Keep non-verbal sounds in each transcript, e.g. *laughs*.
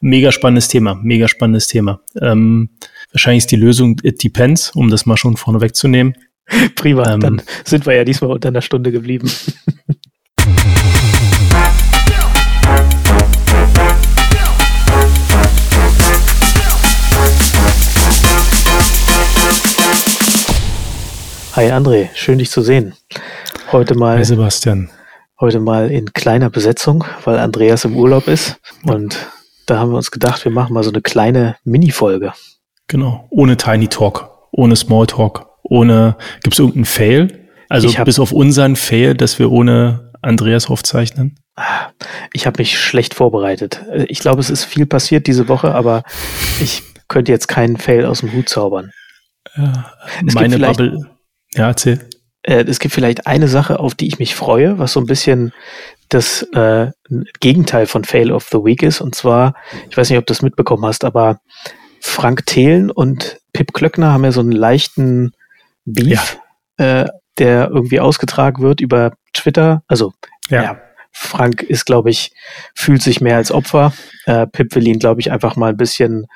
mega spannendes Thema, mega spannendes Thema. Ähm, wahrscheinlich ist die Lösung It Depends, um das mal schon vorne wegzunehmen. *laughs* Prima, ähm, dann sind wir ja diesmal unter einer Stunde geblieben. *laughs* Hi André, schön dich zu sehen. Heute mal. Hi Sebastian. Heute mal in kleiner Besetzung, weil Andreas im Urlaub ist. Und da haben wir uns gedacht, wir machen mal so eine kleine Mini-Folge. Genau. Ohne Tiny Talk, ohne Small Talk, ohne. Gibt es irgendeinen Fail? Also hab, bis auf unseren Fail, dass wir ohne Andreas aufzeichnen? Ich habe mich schlecht vorbereitet. Ich glaube, es ist viel passiert diese Woche, aber ich könnte jetzt keinen Fail aus dem Hut zaubern. Ja, meine Bubble ja, erzähl. Äh, es gibt vielleicht eine Sache, auf die ich mich freue, was so ein bisschen das äh, Gegenteil von Fail of the Week ist. Und zwar, ich weiß nicht, ob du das mitbekommen hast, aber Frank Thelen und Pip Klöckner haben ja so einen leichten Beef, ja. äh, der irgendwie ausgetragen wird über Twitter. Also, ja, ja Frank ist, glaube ich, fühlt sich mehr als Opfer. Äh, Pip will ihn, glaube ich, einfach mal ein bisschen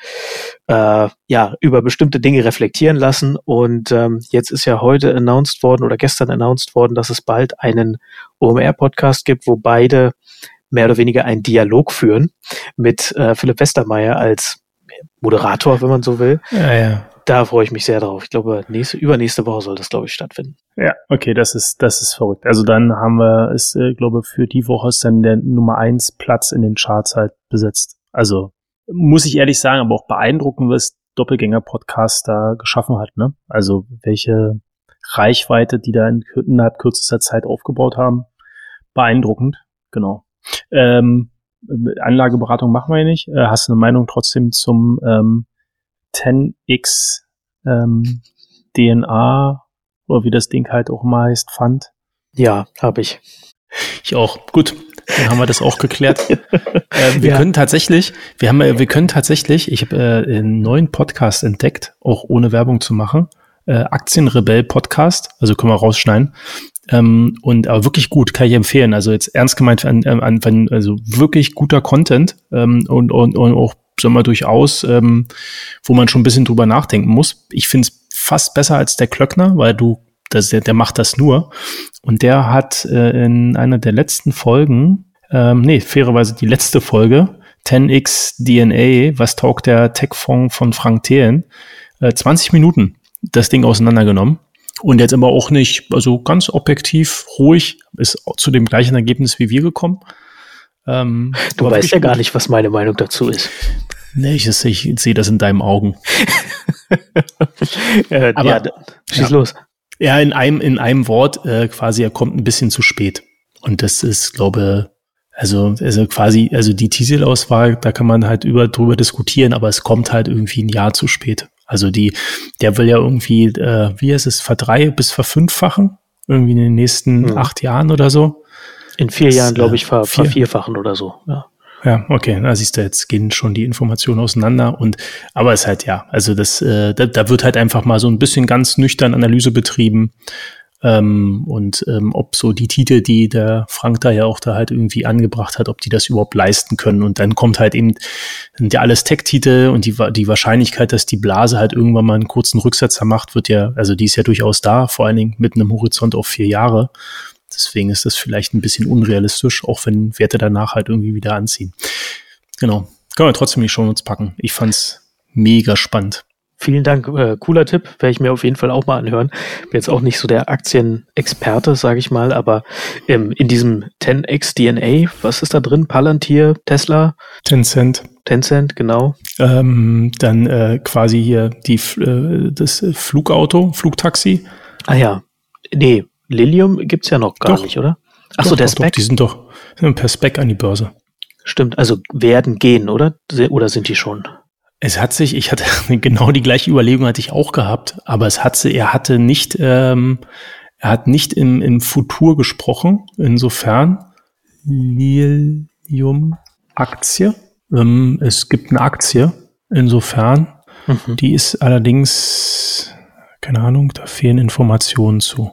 äh, ja über bestimmte Dinge reflektieren lassen. Und ähm, jetzt ist ja heute announced worden oder gestern announced worden, dass es bald einen OMR-Podcast gibt, wo beide mehr oder weniger einen Dialog führen mit äh, Philipp Westermeier als Moderator, wenn man so will. Ja, ja da freue ich mich sehr drauf. Ich glaube, nächste, übernächste Woche soll das, glaube ich, stattfinden. Ja, okay, das ist, das ist verrückt. Also dann haben wir, ist, äh, glaube für die Woche ist dann der Nummer eins Platz in den Charts halt besetzt. Also muss ich ehrlich sagen, aber auch beeindruckend, was Doppelgänger-Podcast da geschaffen hat, ne? Also welche Reichweite, die da in, innerhalb kürzester Zeit aufgebaut haben. Beeindruckend, genau. Ähm, Anlageberatung machen wir ja nicht. Äh, hast du eine Meinung trotzdem zum ähm, 10x ähm, DNA oder wie das Ding halt auch mal heißt, fand. Ja, habe ich. Ich auch. Gut, dann haben wir das auch geklärt. *laughs* äh, wir ja. können tatsächlich, wir haben, wir können tatsächlich, ich habe äh, einen neuen Podcast entdeckt, auch ohne Werbung zu machen. Äh, Aktienrebell Podcast, also können wir rausschneiden. Ähm, und aber wirklich gut, kann ich empfehlen. Also jetzt ernst gemeint, an, an, also wirklich guter Content ähm, und, und, und auch sagen wir durchaus, ähm, wo man schon ein bisschen drüber nachdenken muss. Ich finde es fast besser als der Klöckner, weil du, das, der, der macht das nur. Und der hat äh, in einer der letzten Folgen, ähm, nee, fairerweise die letzte Folge, 10x DNA, was taugt der Tech-Fonds von Frank Thelen, äh, 20 Minuten das Ding auseinandergenommen. Und jetzt aber auch nicht, also ganz objektiv, ruhig, ist zu dem gleichen Ergebnis wie wir gekommen. Ähm, du weißt ja gar nicht, was meine Meinung dazu ist. Nee, ich, ich, ich sehe das in deinen Augen. *laughs* äh, Aber, ja, schieß ja. los. Ja, in einem, in einem Wort äh, quasi, er kommt ein bisschen zu spät. Und das ist, glaube also, also quasi, also die Titelauswahl, da kann man halt über, drüber diskutieren, aber es kommt halt irgendwie ein Jahr zu spät. Also die, der will ja irgendwie, äh, wie heißt es, verdrei bis verfünffachen, irgendwie in den nächsten mhm. acht Jahren oder so. In vier das, Jahren, glaube ich, ver vier. vervierfachen oder so. Ja. Ja, okay, da siehst du, jetzt gehen schon die Informationen auseinander und aber es ist halt ja, also das, äh, da, da wird halt einfach mal so ein bisschen ganz nüchtern Analyse betrieben ähm, und ähm, ob so die Titel, die der Frank da ja auch da halt irgendwie angebracht hat, ob die das überhaupt leisten können und dann kommt halt eben sind ja alles Tech-Titel und die die Wahrscheinlichkeit, dass die Blase halt irgendwann mal einen kurzen Rücksetzer macht, wird ja, also die ist ja durchaus da, vor allen Dingen mit einem Horizont auf vier Jahre Deswegen ist das vielleicht ein bisschen unrealistisch, auch wenn Werte danach halt irgendwie wieder anziehen. Genau. Können wir trotzdem die Show uns packen. Ich fand's mega spannend. Vielen Dank, äh, cooler Tipp, werde ich mir auf jeden Fall auch mal anhören. Bin jetzt auch nicht so der Aktienexperte, sage ich mal, aber ähm, in diesem 10x DNA, was ist da drin? Palantir, Tesla? Tencent. Tencent, genau. Ähm, dann äh, quasi hier die, äh, das Flugauto, Flugtaxi. Ah ja, nee, Lilium gibt es ja noch gar doch, nicht, oder? Achso, der Spec. die sind doch per Spec an die Börse. Stimmt, also werden gehen, oder? Oder sind die schon? Es hat sich, ich hatte *laughs* genau die gleiche Überlegung hatte ich auch gehabt, aber es hat er hatte nicht, ähm, er hat nicht im, im Futur gesprochen. Insofern Lilium Aktie. Ähm, es gibt eine Aktie. Insofern, mhm. die ist allerdings, keine Ahnung, da fehlen Informationen zu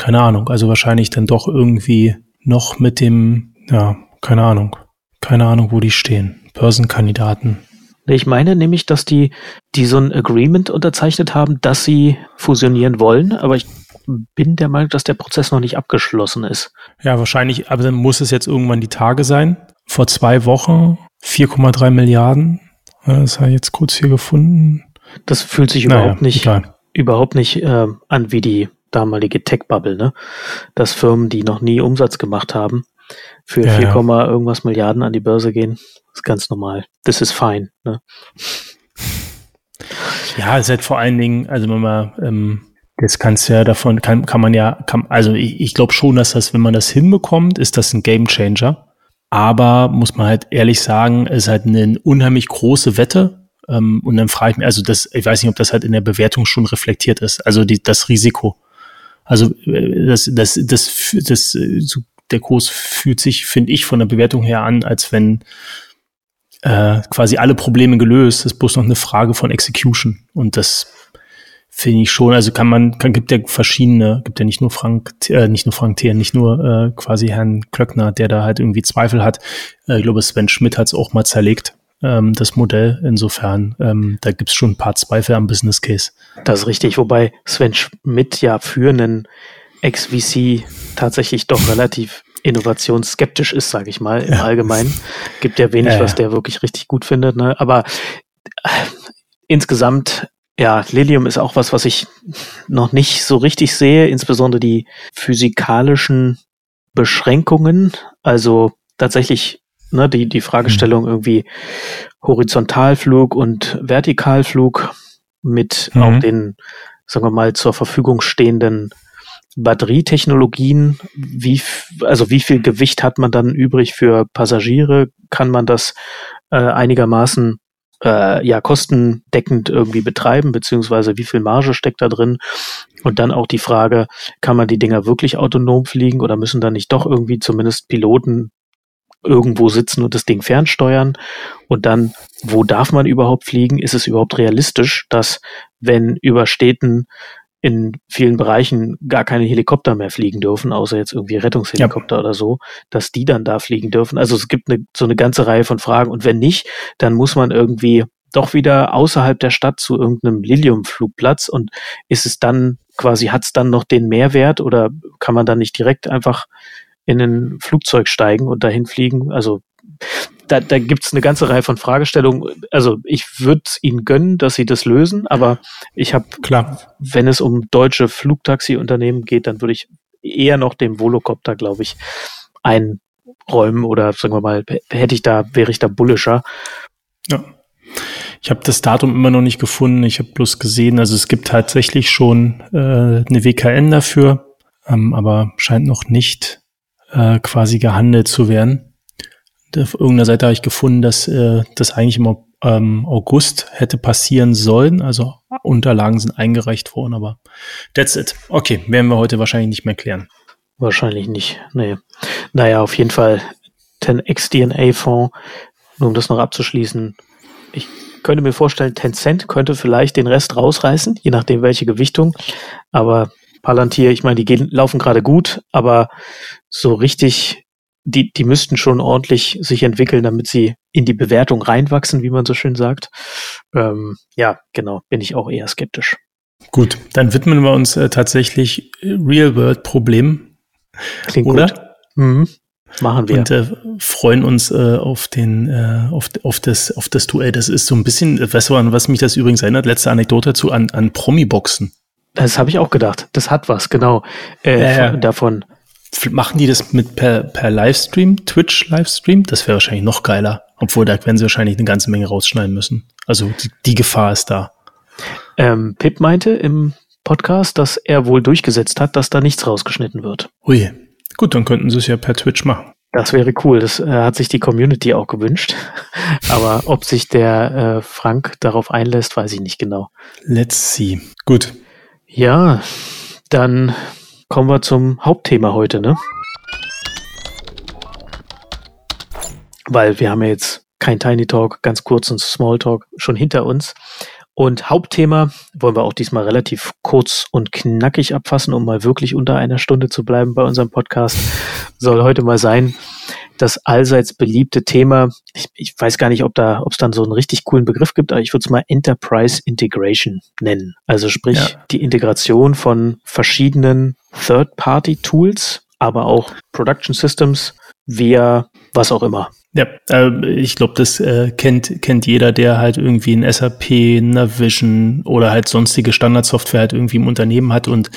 keine Ahnung, also wahrscheinlich dann doch irgendwie noch mit dem, ja, keine Ahnung, keine Ahnung, wo die stehen. Börsenkandidaten. Ich meine nämlich, dass die, die so ein Agreement unterzeichnet haben, dass sie fusionieren wollen, aber ich bin der Meinung, dass der Prozess noch nicht abgeschlossen ist. Ja, wahrscheinlich, aber dann muss es jetzt irgendwann die Tage sein. Vor zwei Wochen 4,3 Milliarden. Das habe ich jetzt kurz hier gefunden. Das fühlt sich naja, überhaupt nicht, egal. überhaupt nicht äh, an wie die damalige Tech-Bubble, ne? Dass Firmen, die noch nie Umsatz gemacht haben, für ja, 4, ja. irgendwas Milliarden an die Börse gehen. Ist ganz normal. Das ist fein, ne? Ja, es ist halt vor allen Dingen, also wenn man, ähm, das kannst ja davon, kann, kann man ja, kann, also ich, ich glaube schon, dass das, wenn man das hinbekommt, ist das ein Game Changer. Aber muss man halt ehrlich sagen, es ist halt eine unheimlich große Wette. Ähm, und dann frage ich mich, also das, ich weiß nicht, ob das halt in der Bewertung schon reflektiert ist. Also die, das Risiko. Also äh, das, das, das, das, so, der Kurs fühlt sich, finde ich, von der Bewertung her an, als wenn äh, quasi alle Probleme gelöst. Das ist bloß noch eine Frage von Execution. Und das finde ich schon, also kann man, kann, gibt ja verschiedene, gibt ja nicht nur Frank, äh, nicht nur Frank Thier, nicht nur äh, quasi Herrn Klöckner, der da halt irgendwie Zweifel hat. Äh, ich glaube, Sven Schmidt hat es auch mal zerlegt, ähm, das Modell. Insofern, ähm, da gibt es schon ein paar Zweifel am Business Case. Das ist richtig, wobei Sven Schmidt ja für einen Ex-VC tatsächlich doch relativ innovationsskeptisch ist, sage ich mal, im ja. Allgemeinen. Gibt ja wenig, ja, was der wirklich richtig gut findet. Ne? Aber äh, insgesamt ja, Lilium ist auch was, was ich noch nicht so richtig sehe, insbesondere die physikalischen Beschränkungen. Also tatsächlich ne, die, die Fragestellung mhm. irgendwie Horizontalflug und Vertikalflug mit mhm. auch den, sagen wir mal, zur Verfügung stehenden Batterietechnologien, wie, also wie viel Gewicht hat man dann übrig für Passagiere? Kann man das äh, einigermaßen äh, ja kostendeckend irgendwie betreiben, beziehungsweise wie viel Marge steckt da drin? Und dann auch die Frage, kann man die Dinger wirklich autonom fliegen oder müssen da nicht doch irgendwie zumindest Piloten irgendwo sitzen und das Ding fernsteuern? Und dann, wo darf man überhaupt fliegen? Ist es überhaupt realistisch, dass wenn über Städten in vielen Bereichen gar keine Helikopter mehr fliegen dürfen, außer jetzt irgendwie Rettungshelikopter ja. oder so, dass die dann da fliegen dürfen. Also es gibt eine, so eine ganze Reihe von Fragen. Und wenn nicht, dann muss man irgendwie doch wieder außerhalb der Stadt zu irgendeinem Lilium-Flugplatz und ist es dann quasi, hat es dann noch den Mehrwert oder kann man dann nicht direkt einfach in ein Flugzeug steigen und dahin fliegen? Also da, da gibt es eine ganze Reihe von Fragestellungen. Also ich würde es ihnen gönnen, dass sie das lösen, aber ich habe, wenn es um deutsche Flugtaxi-Unternehmen geht, dann würde ich eher noch dem Volocopter, glaube ich, einräumen oder sagen wir mal, hätte ich da, wäre ich da bullischer. Ja. Ich habe das Datum immer noch nicht gefunden. Ich habe bloß gesehen, also es gibt tatsächlich schon äh, eine WKN dafür, ähm, aber scheint noch nicht äh, quasi gehandelt zu werden auf irgendeiner Seite habe ich gefunden, dass äh, das eigentlich im ähm, August hätte passieren sollen. Also Unterlagen sind eingereicht worden, aber that's it. Okay, werden wir heute wahrscheinlich nicht mehr klären. Wahrscheinlich nicht. Nee. Naja, auf jeden Fall 10x DNA-Fonds, nur um das noch abzuschließen. Ich könnte mir vorstellen, Tencent könnte vielleicht den Rest rausreißen, je nachdem welche Gewichtung. Aber Palantir, ich meine, die gehen, laufen gerade gut, aber so richtig die, die müssten schon ordentlich sich entwickeln, damit sie in die Bewertung reinwachsen, wie man so schön sagt. Ähm, ja, genau, bin ich auch eher skeptisch. Gut, dann widmen wir uns äh, tatsächlich Real-World-Problemen. Klingt oder? gut. Mhm. Machen wir. Und äh, freuen uns äh, auf den, äh, auf, auf, das, auf das Duell. Das ist so ein bisschen, weißt du, an was mich das übrigens erinnert? Letzte Anekdote dazu an, an Promi-Boxen. Das habe ich auch gedacht. Das hat was, genau. Äh, ja. Davon Machen die das mit per, per Livestream, Twitch-Livestream? Das wäre wahrscheinlich noch geiler. Obwohl, da werden sie wahrscheinlich eine ganze Menge rausschneiden müssen. Also die, die Gefahr ist da. Ähm, Pip meinte im Podcast, dass er wohl durchgesetzt hat, dass da nichts rausgeschnitten wird. Ui. Gut, dann könnten sie es ja per Twitch machen. Das wäre cool. Das äh, hat sich die Community auch gewünscht. *laughs* Aber ob sich der äh, Frank darauf einlässt, weiß ich nicht genau. Let's see. Gut. Ja, dann kommen wir zum Hauptthema heute, ne? Weil wir haben ja jetzt kein Tiny Talk, ganz kurz und Small Talk schon hinter uns. Und Hauptthema wollen wir auch diesmal relativ kurz und knackig abfassen, um mal wirklich unter einer Stunde zu bleiben bei unserem Podcast. Soll heute mal sein das allseits beliebte Thema, ich, ich weiß gar nicht, ob da, ob es dann so einen richtig coolen Begriff gibt, aber ich würde es mal Enterprise Integration nennen. Also sprich ja. die Integration von verschiedenen Third-Party-Tools, aber auch Production Systems via was auch immer. Ja, äh, ich glaube, das äh, kennt, kennt jeder, der halt irgendwie ein SAP, Navision oder halt sonstige Standardsoftware halt irgendwie im Unternehmen hat und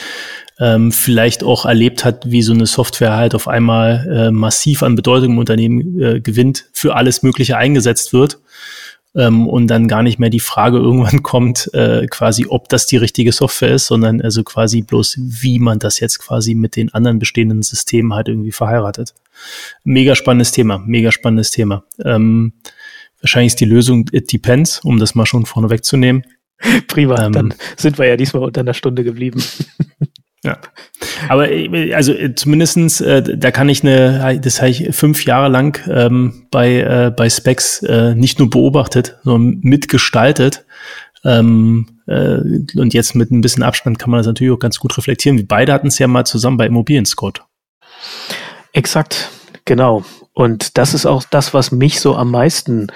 ähm, vielleicht auch erlebt hat, wie so eine Software halt auf einmal äh, massiv an Bedeutung im Unternehmen äh, gewinnt, für alles Mögliche eingesetzt wird ähm, und dann gar nicht mehr die Frage irgendwann *laughs* kommt, äh, quasi, ob das die richtige Software ist, sondern also quasi bloß, wie man das jetzt quasi mit den anderen bestehenden Systemen halt irgendwie verheiratet. Mega spannendes Thema, mega spannendes Thema. Ähm, wahrscheinlich ist die Lösung It Depends, um das mal schon vorne wegzunehmen. *laughs* Prima, ähm, dann sind wir ja diesmal unter einer Stunde geblieben. *laughs* Ja. Aber äh, also äh, zumindestens, äh, da kann ich eine, das habe ich fünf Jahre lang ähm, bei, äh, bei Specs äh, nicht nur beobachtet, sondern mitgestaltet. Ähm, äh, und jetzt mit ein bisschen Abstand kann man das natürlich auch ganz gut reflektieren. Wir beide hatten es ja mal zusammen bei Immobilien Scout. Exakt, genau. Und das ist auch das, was mich so am meisten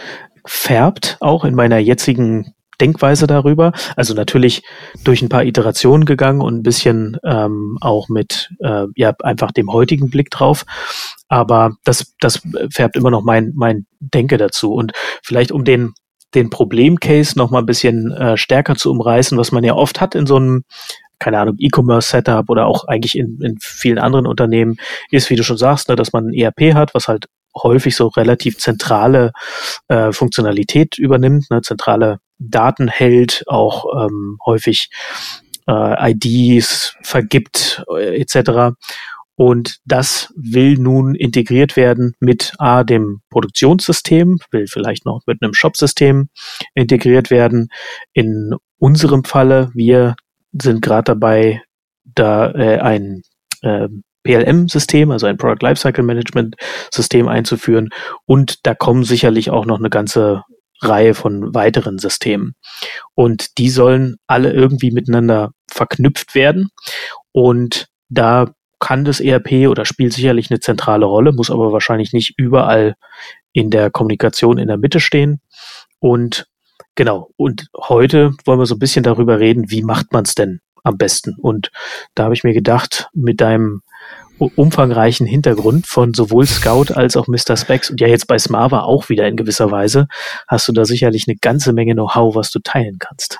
färbt, auch in meiner jetzigen Denkweise darüber. Also natürlich durch ein paar Iterationen gegangen und ein bisschen ähm, auch mit äh, ja einfach dem heutigen Blick drauf. Aber das, das färbt immer noch mein, mein Denke dazu. Und vielleicht um den, den Problemcase noch mal ein bisschen äh, stärker zu umreißen, was man ja oft hat in so einem keine Ahnung, E-Commerce-Setup oder auch eigentlich in, in vielen anderen Unternehmen ist, wie du schon sagst, ne, dass man ein ERP hat, was halt häufig so relativ zentrale äh, Funktionalität übernimmt, ne, zentrale Daten hält, auch ähm, häufig äh, IDs vergibt äh, etc. Und das will nun integriert werden mit A, dem Produktionssystem, will vielleicht noch mit einem Shop-System integriert werden. In unserem Falle, wir sind gerade dabei, da äh, ein äh, PLM-System, also ein Product Lifecycle Management System einzuführen. Und da kommen sicherlich auch noch eine ganze Reihe von weiteren Systemen. Und die sollen alle irgendwie miteinander verknüpft werden. Und da kann das ERP oder spielt sicherlich eine zentrale Rolle, muss aber wahrscheinlich nicht überall in der Kommunikation in der Mitte stehen. Und genau, und heute wollen wir so ein bisschen darüber reden, wie macht man es denn am besten? Und da habe ich mir gedacht, mit deinem umfangreichen Hintergrund von sowohl Scout als auch Mr. Specs und ja jetzt bei Smava auch wieder in gewisser Weise, hast du da sicherlich eine ganze Menge Know-how, was du teilen kannst.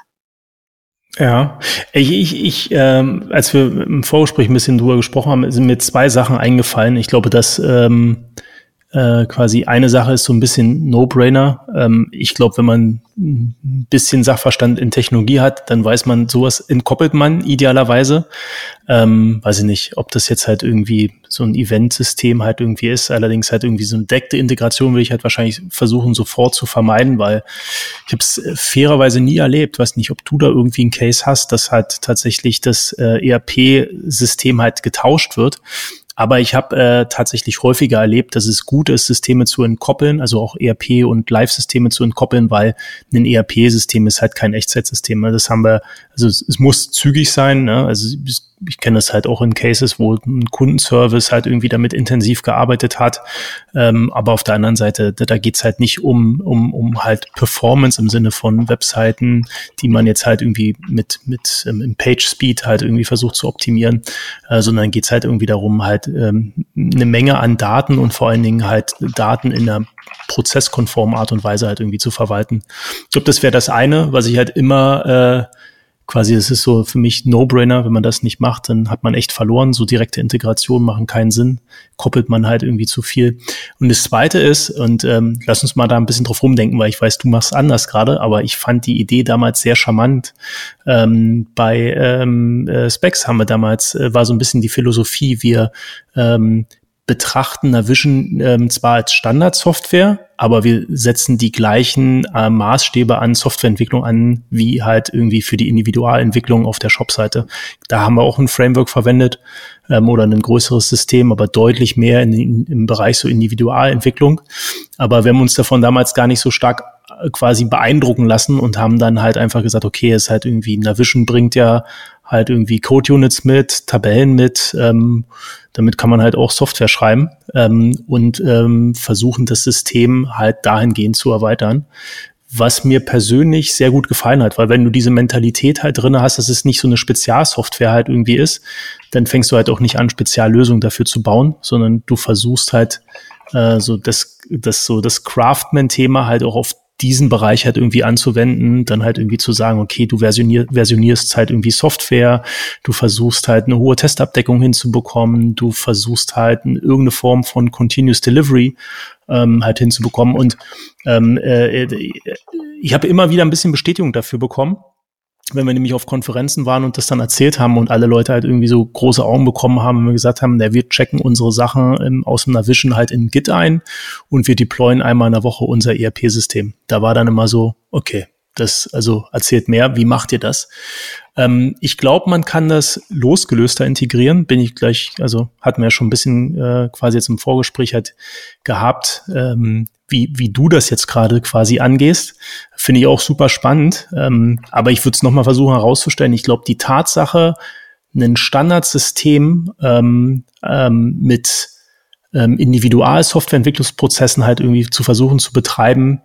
Ja, ich, ich, ich ähm, als wir im Vorgespräch ein bisschen drüber gesprochen haben, sind mir zwei Sachen eingefallen. Ich glaube, dass ähm, äh, quasi eine Sache ist so ein bisschen No-Brainer. Ähm, ich glaube, wenn man ein bisschen Sachverstand in Technologie hat, dann weiß man, sowas entkoppelt man idealerweise. Ähm, weiß ich nicht, ob das jetzt halt irgendwie so ein Event-System halt irgendwie ist. Allerdings halt irgendwie so eine deckte Integration will ich halt wahrscheinlich versuchen, sofort zu vermeiden, weil ich habe es fairerweise nie erlebt. Weiß nicht, ob du da irgendwie einen Case hast, dass halt tatsächlich das äh, ERP-System halt getauscht wird. Aber ich habe äh, tatsächlich häufiger erlebt, dass es gut ist, Systeme zu entkoppeln, also auch ERP und Live-Systeme zu entkoppeln, weil ein ERP-System ist halt kein Echtzeitsystem. Das haben wir, also es, es muss zügig sein. Ne? Also ich kenne das halt auch in Cases, wo ein Kundenservice halt irgendwie damit intensiv gearbeitet hat. Ähm, aber auf der anderen Seite, da, da geht's halt nicht um, um, um halt Performance im Sinne von Webseiten, die man jetzt halt irgendwie mit, mit ähm, Page Speed halt irgendwie versucht zu optimieren, äh, sondern geht's halt irgendwie darum, halt ähm, eine Menge an Daten und vor allen Dingen halt Daten in einer prozesskonformen Art und Weise halt irgendwie zu verwalten. Ich glaube, das wäre das eine, was ich halt immer äh, quasi, es ist so für mich No-Brainer, wenn man das nicht macht, dann hat man echt verloren. So direkte Integration machen keinen Sinn, koppelt man halt irgendwie zu viel. Und das Zweite ist, und ähm, lass uns mal da ein bisschen drauf rumdenken, weil ich weiß, du machst anders gerade, aber ich fand die Idee damals sehr charmant. Ähm, bei ähm, äh, Specs haben wir damals, äh, war so ein bisschen die Philosophie, wir ähm, betrachten Navision ähm, zwar als Standardsoftware, aber wir setzen die gleichen äh, Maßstäbe an Softwareentwicklung an, wie halt irgendwie für die Individualentwicklung auf der Shopseite. Da haben wir auch ein Framework verwendet ähm, oder ein größeres System, aber deutlich mehr in, in, im Bereich so Individualentwicklung. Aber wir haben uns davon damals gar nicht so stark quasi beeindrucken lassen und haben dann halt einfach gesagt, okay, es ist halt irgendwie, Navision bringt ja halt irgendwie Code-Units mit, Tabellen mit, ähm, damit kann man halt auch Software schreiben ähm, und ähm, versuchen, das System halt dahingehend zu erweitern. Was mir persönlich sehr gut gefallen hat, weil wenn du diese Mentalität halt drinne hast, dass es nicht so eine Spezialsoftware halt irgendwie ist, dann fängst du halt auch nicht an, Speziallösungen dafür zu bauen, sondern du versuchst halt äh, so das, das so das Craftman-Thema halt auch auf diesen Bereich halt irgendwie anzuwenden, dann halt irgendwie zu sagen, okay, du versionier, versionierst halt irgendwie Software, du versuchst halt eine hohe Testabdeckung hinzubekommen, du versuchst halt irgendeine Form von Continuous Delivery ähm, halt hinzubekommen. Und ähm, äh, ich habe immer wieder ein bisschen Bestätigung dafür bekommen, wenn wir nämlich auf Konferenzen waren und das dann erzählt haben und alle Leute halt irgendwie so große Augen bekommen haben, wenn wir gesagt haben, der wir checken unsere Sachen im, aus dem Navision halt in Git ein und wir deployen einmal in der Woche unser ERP-System. Da war dann immer so, okay, das also erzählt mehr, wie macht ihr das? Ähm, ich glaube, man kann das losgelöster integrieren. Bin ich gleich, also hatten wir ja schon ein bisschen äh, quasi jetzt im Vorgespräch halt gehabt, ähm, wie, wie du das jetzt gerade quasi angehst. Finde ich auch super spannend. Ähm, aber ich würde es nochmal versuchen herauszustellen. Ich glaube, die Tatsache, ein Standardsystem ähm, ähm, mit ähm, Individualsoftwareentwicklungsprozessen halt irgendwie zu versuchen zu betreiben,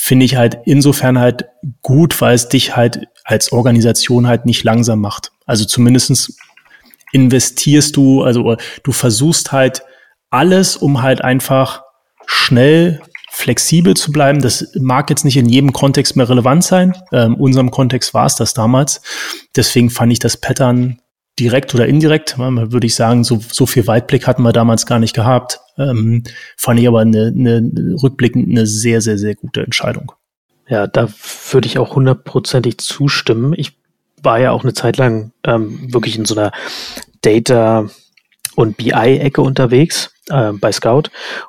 finde ich halt insofern halt gut, weil es dich halt als Organisation halt nicht langsam macht. Also zumindestens investierst du, also du versuchst halt alles, um halt einfach schnell flexibel zu bleiben. Das mag jetzt nicht in jedem Kontext mehr relevant sein. Ähm, in unserem Kontext war es das damals. Deswegen fand ich das Pattern direkt oder indirekt, würde ich sagen, so, so viel Weitblick hatten wir damals gar nicht gehabt. Ähm, fand ich aber eine, eine rückblickend eine sehr, sehr, sehr gute Entscheidung. Ja, da würde ich auch hundertprozentig zustimmen. Ich war ja auch eine Zeit lang ähm, wirklich in so einer Data- und BI-Ecke unterwegs äh, bei Scout.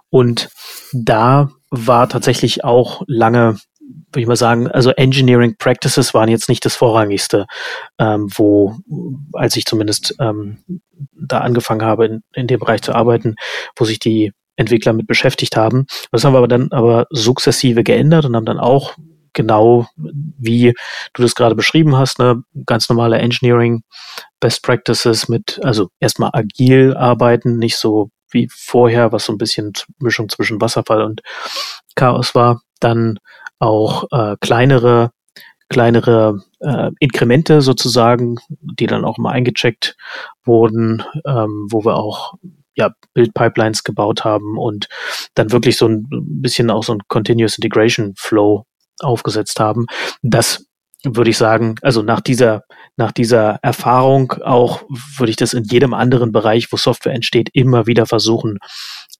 Und da war tatsächlich auch lange würde ich mal sagen, also Engineering Practices waren jetzt nicht das Vorrangigste, ähm, wo, als ich zumindest ähm, da angefangen habe, in, in dem Bereich zu arbeiten, wo sich die Entwickler mit beschäftigt haben. Das haben wir aber dann aber sukzessive geändert und haben dann auch genau wie du das gerade beschrieben hast, ne, ganz normale Engineering Best Practices mit, also erstmal agil arbeiten, nicht so wie vorher, was so ein bisschen Mischung zwischen Wasserfall und Chaos war. Dann auch äh, kleinere kleinere äh, Inkremente sozusagen, die dann auch mal eingecheckt wurden, ähm, wo wir auch ja, Build-Pipelines gebaut haben und dann wirklich so ein bisschen auch so ein Continuous Integration Flow aufgesetzt haben. Das würde ich sagen, also nach dieser, nach dieser Erfahrung auch würde ich das in jedem anderen Bereich, wo Software entsteht, immer wieder versuchen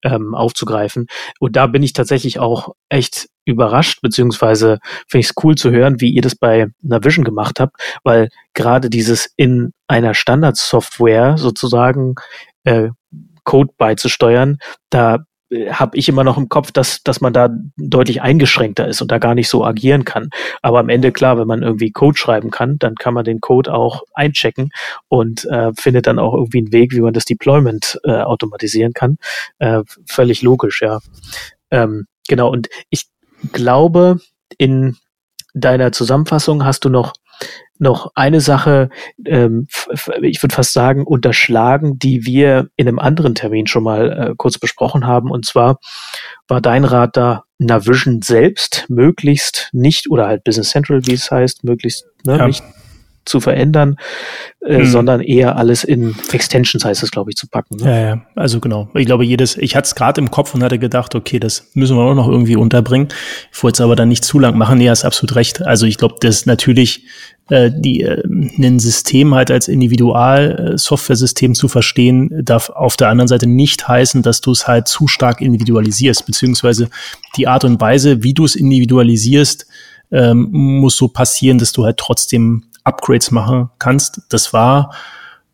ähm, aufzugreifen. Und da bin ich tatsächlich auch echt überrascht, beziehungsweise finde ich es cool zu hören, wie ihr das bei Navision gemacht habt, weil gerade dieses in einer Standardsoftware sozusagen äh, Code beizusteuern, da habe ich immer noch im Kopf, dass, dass man da deutlich eingeschränkter ist und da gar nicht so agieren kann. Aber am Ende, klar, wenn man irgendwie Code schreiben kann, dann kann man den Code auch einchecken und äh, findet dann auch irgendwie einen Weg, wie man das Deployment äh, automatisieren kann. Äh, völlig logisch, ja. Ähm, genau, und ich glaube, in deiner Zusammenfassung hast du noch noch eine Sache, ähm, ich würde fast sagen, unterschlagen, die wir in einem anderen Termin schon mal äh, kurz besprochen haben. Und zwar war dein Rat da, Navision selbst möglichst nicht, oder halt Business Central, wie es heißt, möglichst ne, ja. nicht zu verändern, äh, hm. sondern eher alles in Extensions heißt es, glaube ich, zu packen. Ne? Ja, ja, also genau. Ich glaube, jedes, ich hatte es gerade im Kopf und hatte gedacht, okay, das müssen wir auch noch irgendwie unterbringen. Ich wollte es aber dann nicht zu lang machen. Nee, hast absolut recht. Also ich glaube, das ist natürlich äh, die, äh, ein System halt als Individual-Software-System zu verstehen, darf auf der anderen Seite nicht heißen, dass du es halt zu stark individualisierst, beziehungsweise die Art und Weise, wie du es individualisierst, ähm, muss so passieren, dass du halt trotzdem Upgrades machen kannst. Das war,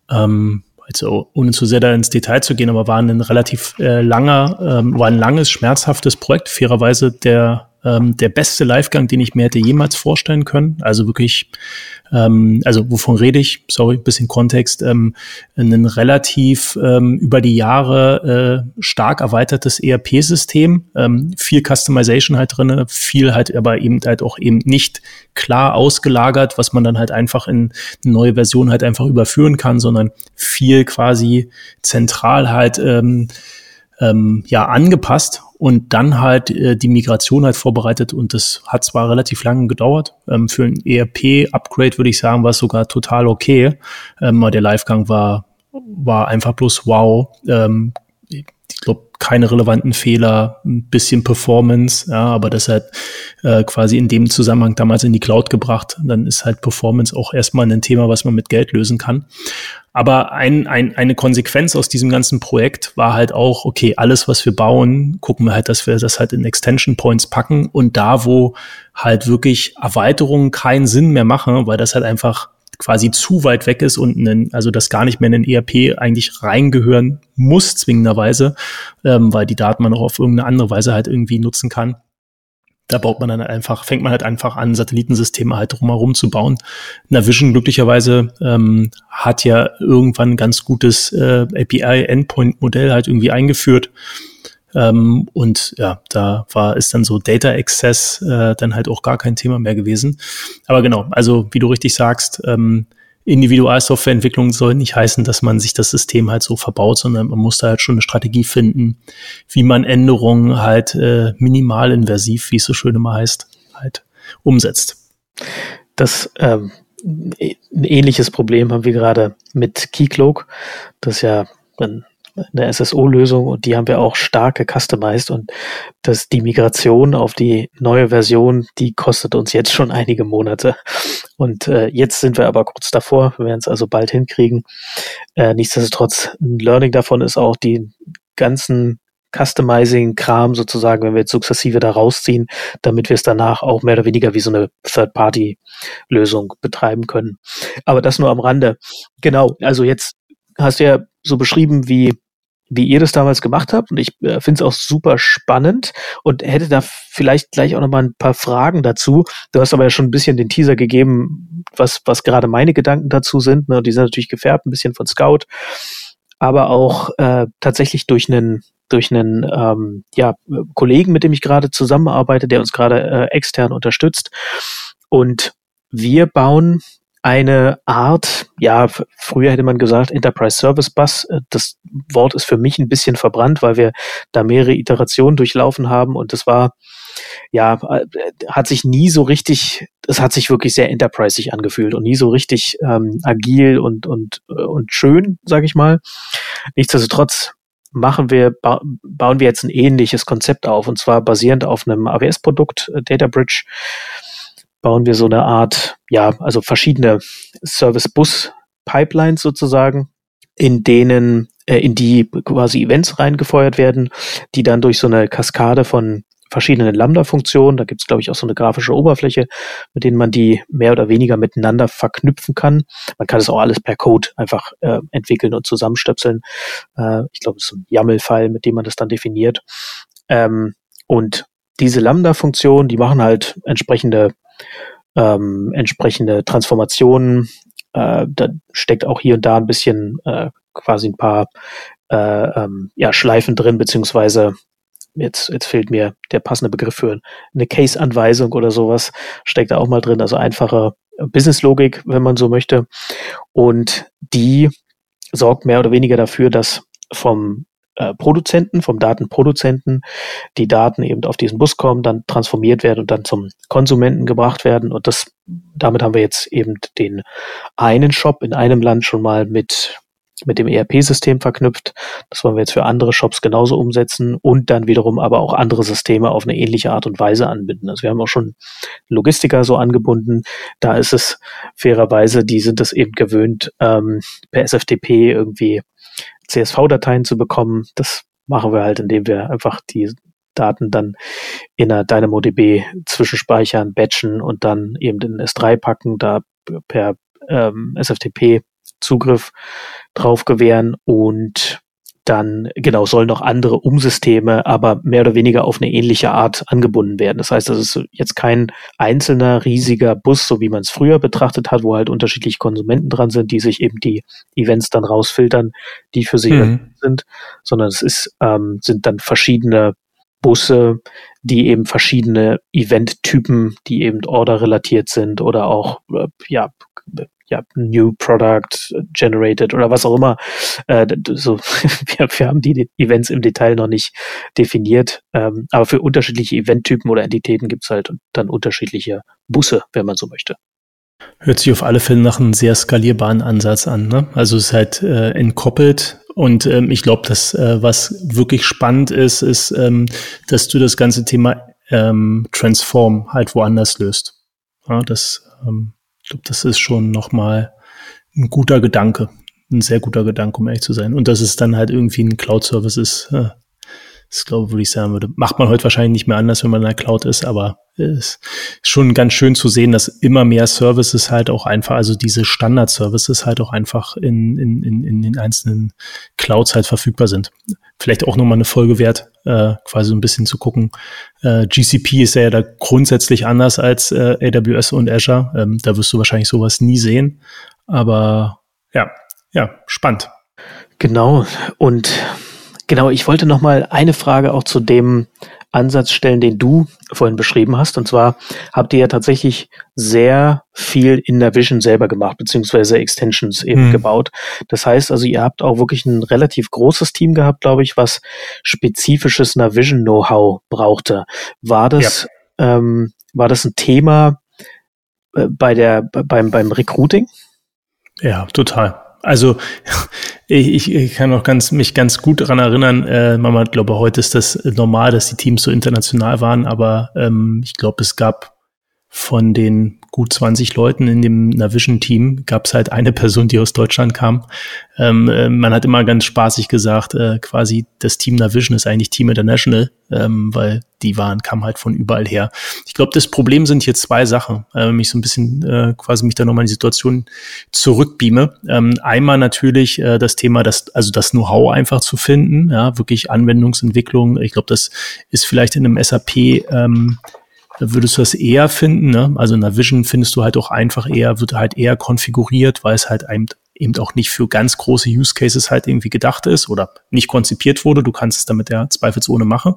ähm, also ohne zu sehr da ins Detail zu gehen, aber war ein relativ äh, langer, ähm, war ein langes, schmerzhaftes Projekt, fairerweise der ähm, der beste Livegang, den ich mir hätte jemals vorstellen können. Also wirklich, ähm, also wovon rede ich? Sorry, bisschen Kontext. Ähm, ein relativ ähm, über die Jahre äh, stark erweitertes ERP-System, ähm, viel Customization halt drinne, viel halt aber eben halt auch eben nicht klar ausgelagert, was man dann halt einfach in eine neue Version halt einfach überführen kann, sondern viel quasi zentral halt ähm, ähm, ja angepasst und dann halt äh, die Migration halt vorbereitet und das hat zwar relativ lange gedauert. Ähm, für ein ERP-Upgrade würde ich sagen, war es sogar total okay. Ähm, der Livegang war war einfach bloß wow. Ähm, keine relevanten Fehler, ein bisschen Performance, ja, aber das halt äh, quasi in dem Zusammenhang damals in die Cloud gebracht. Dann ist halt Performance auch erstmal ein Thema, was man mit Geld lösen kann. Aber ein, ein, eine Konsequenz aus diesem ganzen Projekt war halt auch, okay, alles, was wir bauen, gucken wir halt, dass wir das halt in Extension Points packen und da, wo halt wirklich Erweiterungen keinen Sinn mehr machen, weil das halt einfach quasi zu weit weg ist und einen, also das gar nicht mehr in den ERP eigentlich reingehören muss, zwingenderweise, ähm, weil die Daten man auch auf irgendeine andere Weise halt irgendwie nutzen kann. Da baut man dann halt einfach, fängt man halt einfach an, Satellitensysteme halt drumherum zu bauen. Navision glücklicherweise ähm, hat ja irgendwann ein ganz gutes äh, API-Endpoint-Modell halt irgendwie eingeführt ähm, und ja, da war ist dann so Data Access äh, dann halt auch gar kein Thema mehr gewesen. Aber genau, also wie du richtig sagst, ähm, Individualsoftwareentwicklung soll nicht heißen, dass man sich das System halt so verbaut, sondern man muss da halt schon eine Strategie finden, wie man Änderungen halt äh, minimal invasiv, wie es so schön immer heißt, halt umsetzt. Das ähm, ein ähnliches Problem haben wir gerade mit Keycloak. Das ja ein eine SSO-Lösung und die haben wir auch stark gecustomized und dass die Migration auf die neue Version, die kostet uns jetzt schon einige Monate. Und äh, jetzt sind wir aber kurz davor, wir werden es also bald hinkriegen. Äh, nichtsdestotrotz, ein Learning davon ist auch die ganzen Customizing-Kram sozusagen, wenn wir jetzt sukzessive da rausziehen, damit wir es danach auch mehr oder weniger wie so eine Third-Party-Lösung betreiben können. Aber das nur am Rande. Genau, also jetzt hast du ja so beschrieben, wie wie ihr das damals gemacht habt. Und ich äh, finde es auch super spannend und hätte da vielleicht gleich auch nochmal ein paar Fragen dazu. Du hast aber ja schon ein bisschen den Teaser gegeben, was, was gerade meine Gedanken dazu sind. Ne? Die sind natürlich gefärbt, ein bisschen von Scout, aber auch äh, tatsächlich durch einen durch einen ähm, ja, Kollegen, mit dem ich gerade zusammenarbeite, der uns gerade äh, extern unterstützt. Und wir bauen eine Art, ja, früher hätte man gesagt Enterprise Service Bus. Äh, das Wort ist für mich ein bisschen verbrannt, weil wir da mehrere Iterationen durchlaufen haben und das war, ja, äh, hat sich nie so richtig, es hat sich wirklich sehr enterprisig angefühlt und nie so richtig ähm, agil und, und, äh, und schön, sage ich mal. Nichtsdestotrotz machen wir, ba bauen wir jetzt ein ähnliches Konzept auf und zwar basierend auf einem AWS-Produkt, Databridge bauen wir so eine Art, ja, also verschiedene Service-Bus-Pipelines sozusagen, in denen, äh, in die quasi Events reingefeuert werden, die dann durch so eine Kaskade von verschiedenen Lambda-Funktionen, da gibt es, glaube ich, auch so eine grafische Oberfläche, mit denen man die mehr oder weniger miteinander verknüpfen kann. Man kann es auch alles per Code einfach äh, entwickeln und zusammenstöpseln. Äh, ich glaube, es ist ein YAML-File, mit dem man das dann definiert. Ähm, und diese Lambda-Funktionen, die machen halt entsprechende ähm, entsprechende Transformationen. Äh, da steckt auch hier und da ein bisschen äh, quasi ein paar äh, ähm, ja, Schleifen drin, beziehungsweise jetzt, jetzt fehlt mir der passende Begriff für eine Case-Anweisung oder sowas, steckt da auch mal drin, also einfache Business-Logik, wenn man so möchte. Und die sorgt mehr oder weniger dafür, dass vom Produzenten, vom Datenproduzenten, die Daten eben auf diesen Bus kommen, dann transformiert werden und dann zum Konsumenten gebracht werden. Und das, damit haben wir jetzt eben den einen Shop in einem Land schon mal mit mit dem ERP-System verknüpft. Das wollen wir jetzt für andere Shops genauso umsetzen und dann wiederum aber auch andere Systeme auf eine ähnliche Art und Weise anbinden. Also wir haben auch schon Logistiker so angebunden. Da ist es fairerweise, die sind es eben gewöhnt, ähm, per SFTP irgendwie CSV-Dateien zu bekommen. Das machen wir halt, indem wir einfach die Daten dann in einer DynamoDB zwischenspeichern, batchen und dann eben in S3 packen, da per ähm, SFTP Zugriff drauf gewähren und dann genau sollen noch andere Umsysteme, aber mehr oder weniger auf eine ähnliche Art angebunden werden. Das heißt, das ist jetzt kein einzelner riesiger Bus, so wie man es früher betrachtet hat, wo halt unterschiedliche Konsumenten dran sind, die sich eben die Events dann rausfiltern, die für sie mhm. sind, sondern es ist, ähm, sind dann verschiedene Busse, die eben verschiedene Event-Typen, die eben order-relatiert sind oder auch äh, ja, ja, New Product Generated oder was auch immer. Äh, so, *laughs* wir, wir haben die Events im Detail noch nicht definiert, ähm, aber für unterschiedliche Eventtypen oder Entitäten gibt es halt dann unterschiedliche Busse, wenn man so möchte. Hört sich auf alle Fälle nach einem sehr skalierbaren Ansatz an. Ne? Also es ist halt äh, entkoppelt und ähm, ich glaube, dass äh, was wirklich spannend ist, ist, ähm, dass du das ganze Thema ähm, Transform halt woanders löst. Ja, das ähm, ich glaube, das ist schon nochmal ein guter Gedanke. Ein sehr guter Gedanke, um ehrlich zu sein. Und dass es dann halt irgendwie ein Cloud-Service ist, das glaube, würde ich sagen würde. Macht man heute wahrscheinlich nicht mehr anders, wenn man in der Cloud ist, aber es ist schon ganz schön zu sehen, dass immer mehr Services halt auch einfach, also diese Standard-Services halt auch einfach in, in, in, in den einzelnen Clouds halt verfügbar sind. Vielleicht auch nochmal eine Folge wert, äh, quasi so ein bisschen zu gucken. Äh, GCP ist ja da grundsätzlich anders als äh, AWS und Azure. Ähm, da wirst du wahrscheinlich sowas nie sehen. Aber ja, ja, spannend. Genau. Und genau, ich wollte noch mal eine Frage auch zu dem Ansatz stellen, den du vorhin beschrieben hast. Und zwar habt ihr ja tatsächlich sehr viel in der Vision selber gemacht, beziehungsweise Extensions eben mhm. gebaut. Das heißt also, ihr habt auch wirklich ein relativ großes Team gehabt, glaube ich, was spezifisches Navision Know-how brauchte. War das, ja. ähm, war das ein Thema äh, bei der, beim, beim Recruiting? Ja, total. Also *laughs* ich, ich kann auch ganz, mich ganz gut daran erinnern, äh, Mama, glaube heute ist das normal, dass die Teams so international waren, aber ähm, ich glaube, es gab von den gut 20 Leuten in dem Navision-Team gab es halt eine Person, die aus Deutschland kam. Ähm, äh, man hat immer ganz spaßig gesagt, äh, quasi das Team Navision ist eigentlich Team International, ähm, weil die waren, kamen halt von überall her. Ich glaube, das Problem sind hier zwei Sachen, äh, wenn ich so ein bisschen äh, quasi mich da nochmal in die Situation zurückbeame. Ähm, einmal natürlich äh, das Thema, das, also das Know-how einfach zu finden, ja, wirklich Anwendungsentwicklung. Ich glaube, das ist vielleicht in einem SAP ähm, würdest du das eher finden. Ne? Also in der Vision findest du halt auch einfach eher, wird halt eher konfiguriert, weil es halt einem eben auch nicht für ganz große Use Cases halt irgendwie gedacht ist oder nicht konzipiert wurde. Du kannst es damit ja zweifelsohne machen.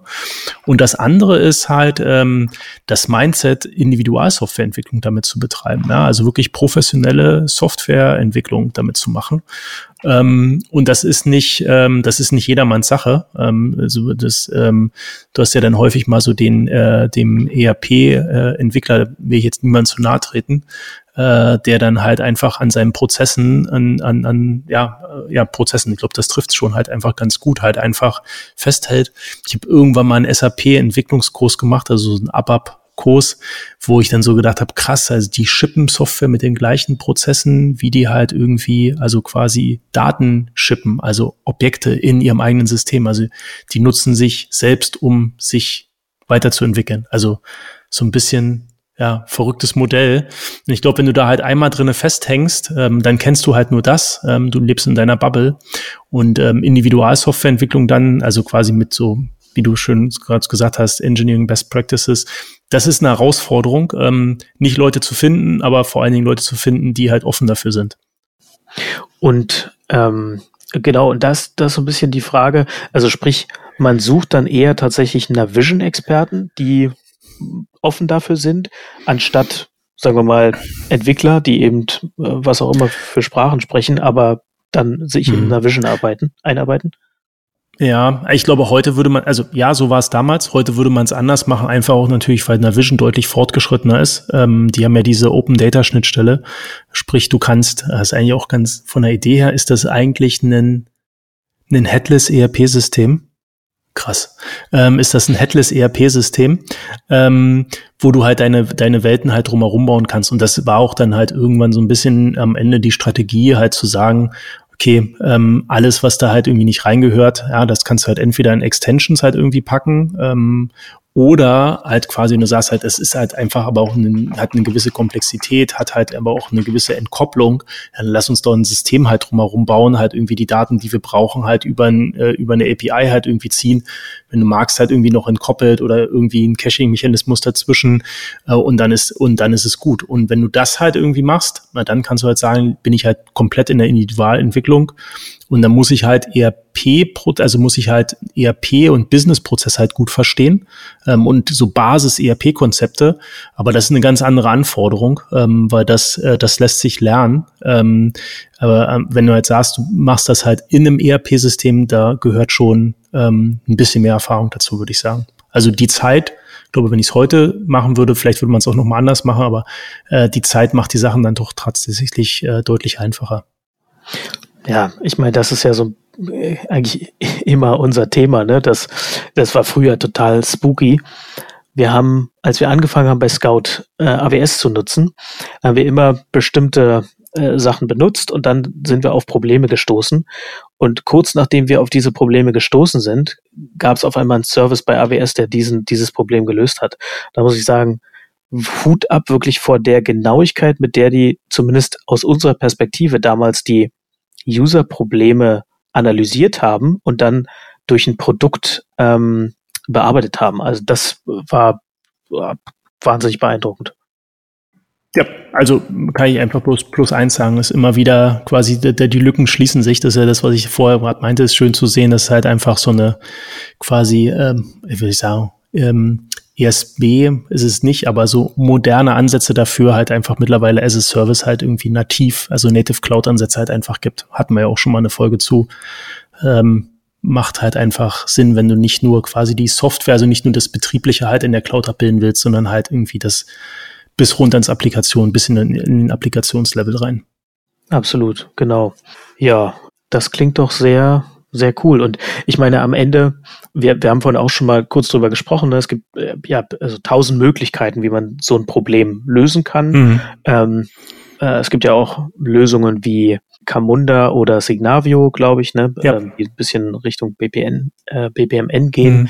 Und das andere ist halt ähm, das Mindset, Individualsoftwareentwicklung damit zu betreiben. Ja? Also wirklich professionelle Softwareentwicklung damit zu machen. Ähm, und das ist nicht, ähm, das ist nicht jedermanns Sache. Ähm, also das, ähm, du hast ja dann häufig mal so den, äh, dem ERP-Entwickler, äh, will ich jetzt niemand zu nahe treten, äh, der dann halt einfach an seinen Prozessen, an, an, an ja, äh, ja, Prozessen, ich glaube, das trifft schon halt einfach ganz gut, halt einfach festhält. Ich habe irgendwann mal einen SAP-Entwicklungskurs gemacht, also so ein ABAP Kurs, wo ich dann so gedacht habe, krass, also die schippen Software mit den gleichen Prozessen, wie die halt irgendwie, also quasi Daten schippen, also Objekte in ihrem eigenen System. Also die nutzen sich selbst, um sich weiterzuentwickeln. Also so ein bisschen ja, verrücktes Modell. Und ich glaube, wenn du da halt einmal drinne festhängst, ähm, dann kennst du halt nur das. Ähm, du lebst in deiner Bubble. Und ähm, Individualsoftwareentwicklung dann, also quasi mit so, wie du schön gerade gesagt hast, Engineering Best Practices, das ist eine Herausforderung, ähm, nicht Leute zu finden, aber vor allen Dingen Leute zu finden, die halt offen dafür sind. Und ähm, genau, und das, das ist so ein bisschen die Frage, also sprich, man sucht dann eher tatsächlich einer Vision-Experten, die offen dafür sind, anstatt, sagen wir mal, Entwickler, die eben äh, was auch immer für Sprachen sprechen, aber dann sich mhm. in einer Vision arbeiten, einarbeiten? Ja, ich glaube, heute würde man, also ja, so war es damals. Heute würde man es anders machen, einfach auch natürlich, weil Navision deutlich fortgeschrittener ist. Ähm, die haben ja diese Open Data Schnittstelle. Sprich, du kannst, das ist eigentlich auch ganz von der Idee her, ist das eigentlich ein, ein Headless ERP-System krass, ähm, ist das ein Headless ERP-System, ähm, wo du halt deine, deine Welten halt drumherum bauen kannst. Und das war auch dann halt irgendwann so ein bisschen am Ende die Strategie, halt zu sagen, okay, ähm, alles, was da halt irgendwie nicht reingehört, ja, das kannst du halt entweder in Extensions halt irgendwie packen ähm, Oder halt quasi, du sagst halt, es ist halt einfach aber auch eine, hat eine gewisse Komplexität, hat halt aber auch eine gewisse Entkopplung. Dann lass uns doch ein System halt drumherum bauen, halt irgendwie die Daten, die wir brauchen, halt über, ein, äh, über eine API halt irgendwie ziehen. Wenn du magst, halt irgendwie noch entkoppelt oder irgendwie ein Caching-Mechanismus dazwischen äh, und dann ist, und dann ist es gut. Und wenn du das halt irgendwie machst, na, dann kannst du halt sagen, bin ich halt komplett in der Individualentwicklung und dann muss ich halt ERP, also muss ich halt ERP und Business-Prozess halt gut verstehen ähm, und so Basis-ERP-Konzepte. Aber das ist eine ganz andere Anforderung, ähm, weil das, äh, das lässt sich lernen. Ähm, aber ähm, wenn du halt sagst, du machst das halt in einem ERP-System, da gehört schon ähm, ein bisschen mehr Erfahrung dazu, würde ich sagen. Also die Zeit, ich glaube, wenn ich es heute machen würde, vielleicht würde man es auch nochmal anders machen, aber äh, die Zeit macht die Sachen dann doch tatsächlich äh, deutlich einfacher. Ja, ich meine, das ist ja so äh, eigentlich *laughs* immer unser Thema, ne? Das, das war früher total spooky. Wir haben, als wir angefangen haben bei Scout äh, AWS zu nutzen, haben wir immer bestimmte äh, Sachen benutzt und dann sind wir auf Probleme gestoßen. Und kurz nachdem wir auf diese Probleme gestoßen sind, gab es auf einmal einen Service bei AWS, der diesen, dieses Problem gelöst hat. Da muss ich sagen, Hut ab wirklich vor der Genauigkeit, mit der die zumindest aus unserer Perspektive damals die User-Probleme analysiert haben und dann durch ein Produkt ähm, bearbeitet haben. Also das war, war wahnsinnig beeindruckend. Ja, also kann ich einfach bloß plus eins sagen, ist immer wieder quasi, die, Lücken schließen sich. Das ist ja das, was ich vorher gerade meinte, ist schön zu sehen, dass halt einfach so eine quasi, ähm, wie will ich sagen, ähm, ESB ist es nicht, aber so moderne Ansätze dafür halt einfach mittlerweile as a Service halt irgendwie nativ, also Native Cloud Ansätze halt einfach gibt. Hatten wir ja auch schon mal eine Folge zu. Ähm, macht halt einfach Sinn, wenn du nicht nur quasi die Software, also nicht nur das Betriebliche halt in der Cloud abbilden willst, sondern halt irgendwie das bis runter ins Applikation, bis in den, in den Applikationslevel rein. Absolut, genau. Ja, das klingt doch sehr sehr cool. Und ich meine, am Ende, wir, wir haben vorhin auch schon mal kurz drüber gesprochen, ne? es gibt äh, ja also tausend Möglichkeiten, wie man so ein Problem lösen kann. Mhm. Ähm, äh, es gibt ja auch Lösungen wie Camunda oder Signavio, glaube ich, ne? Ja. Ähm, die ein bisschen Richtung BPN, äh, BPMN gehen, mhm.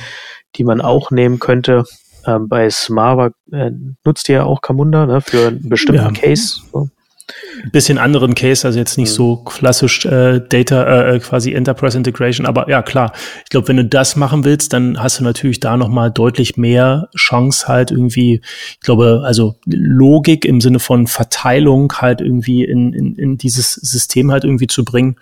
die man auch nehmen könnte. Ähm, bei Smava äh, nutzt ihr ja auch Camunda ne? für einen bestimmten ja. Case. So bisschen anderen Case, also jetzt nicht mhm. so klassisch äh, Data, äh, äh, quasi Enterprise Integration, aber ja klar, ich glaube, wenn du das machen willst, dann hast du natürlich da nochmal deutlich mehr Chance halt irgendwie, ich glaube, also Logik im Sinne von Verteilung halt irgendwie in, in, in dieses System halt irgendwie zu bringen.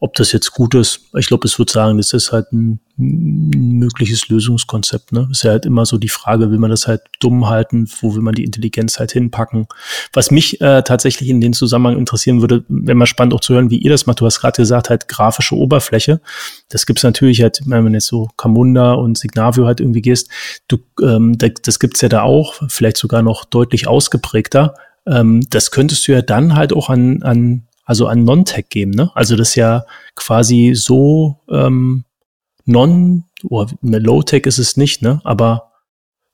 Ob das jetzt gut ist, ich glaube, es würde sagen, das ist halt ein, mögliches Lösungskonzept. Ne? Ist ja halt immer so die Frage, will man das halt dumm halten, wo will man die Intelligenz halt hinpacken? Was mich äh, tatsächlich in den Zusammenhang interessieren würde, wenn man spannend auch zu hören, wie ihr das macht. Du hast gerade gesagt, halt grafische Oberfläche. Das gibt's natürlich halt, wenn man jetzt so Camunda und Signavio halt irgendwie gehst, du, ähm, das, das gibt's ja da auch, vielleicht sogar noch deutlich ausgeprägter. Ähm, das könntest du ja dann halt auch an, an also an Non-Tech geben, ne? Also das ist ja quasi so ähm, non, oh, Low-Tech ist es nicht, ne? Aber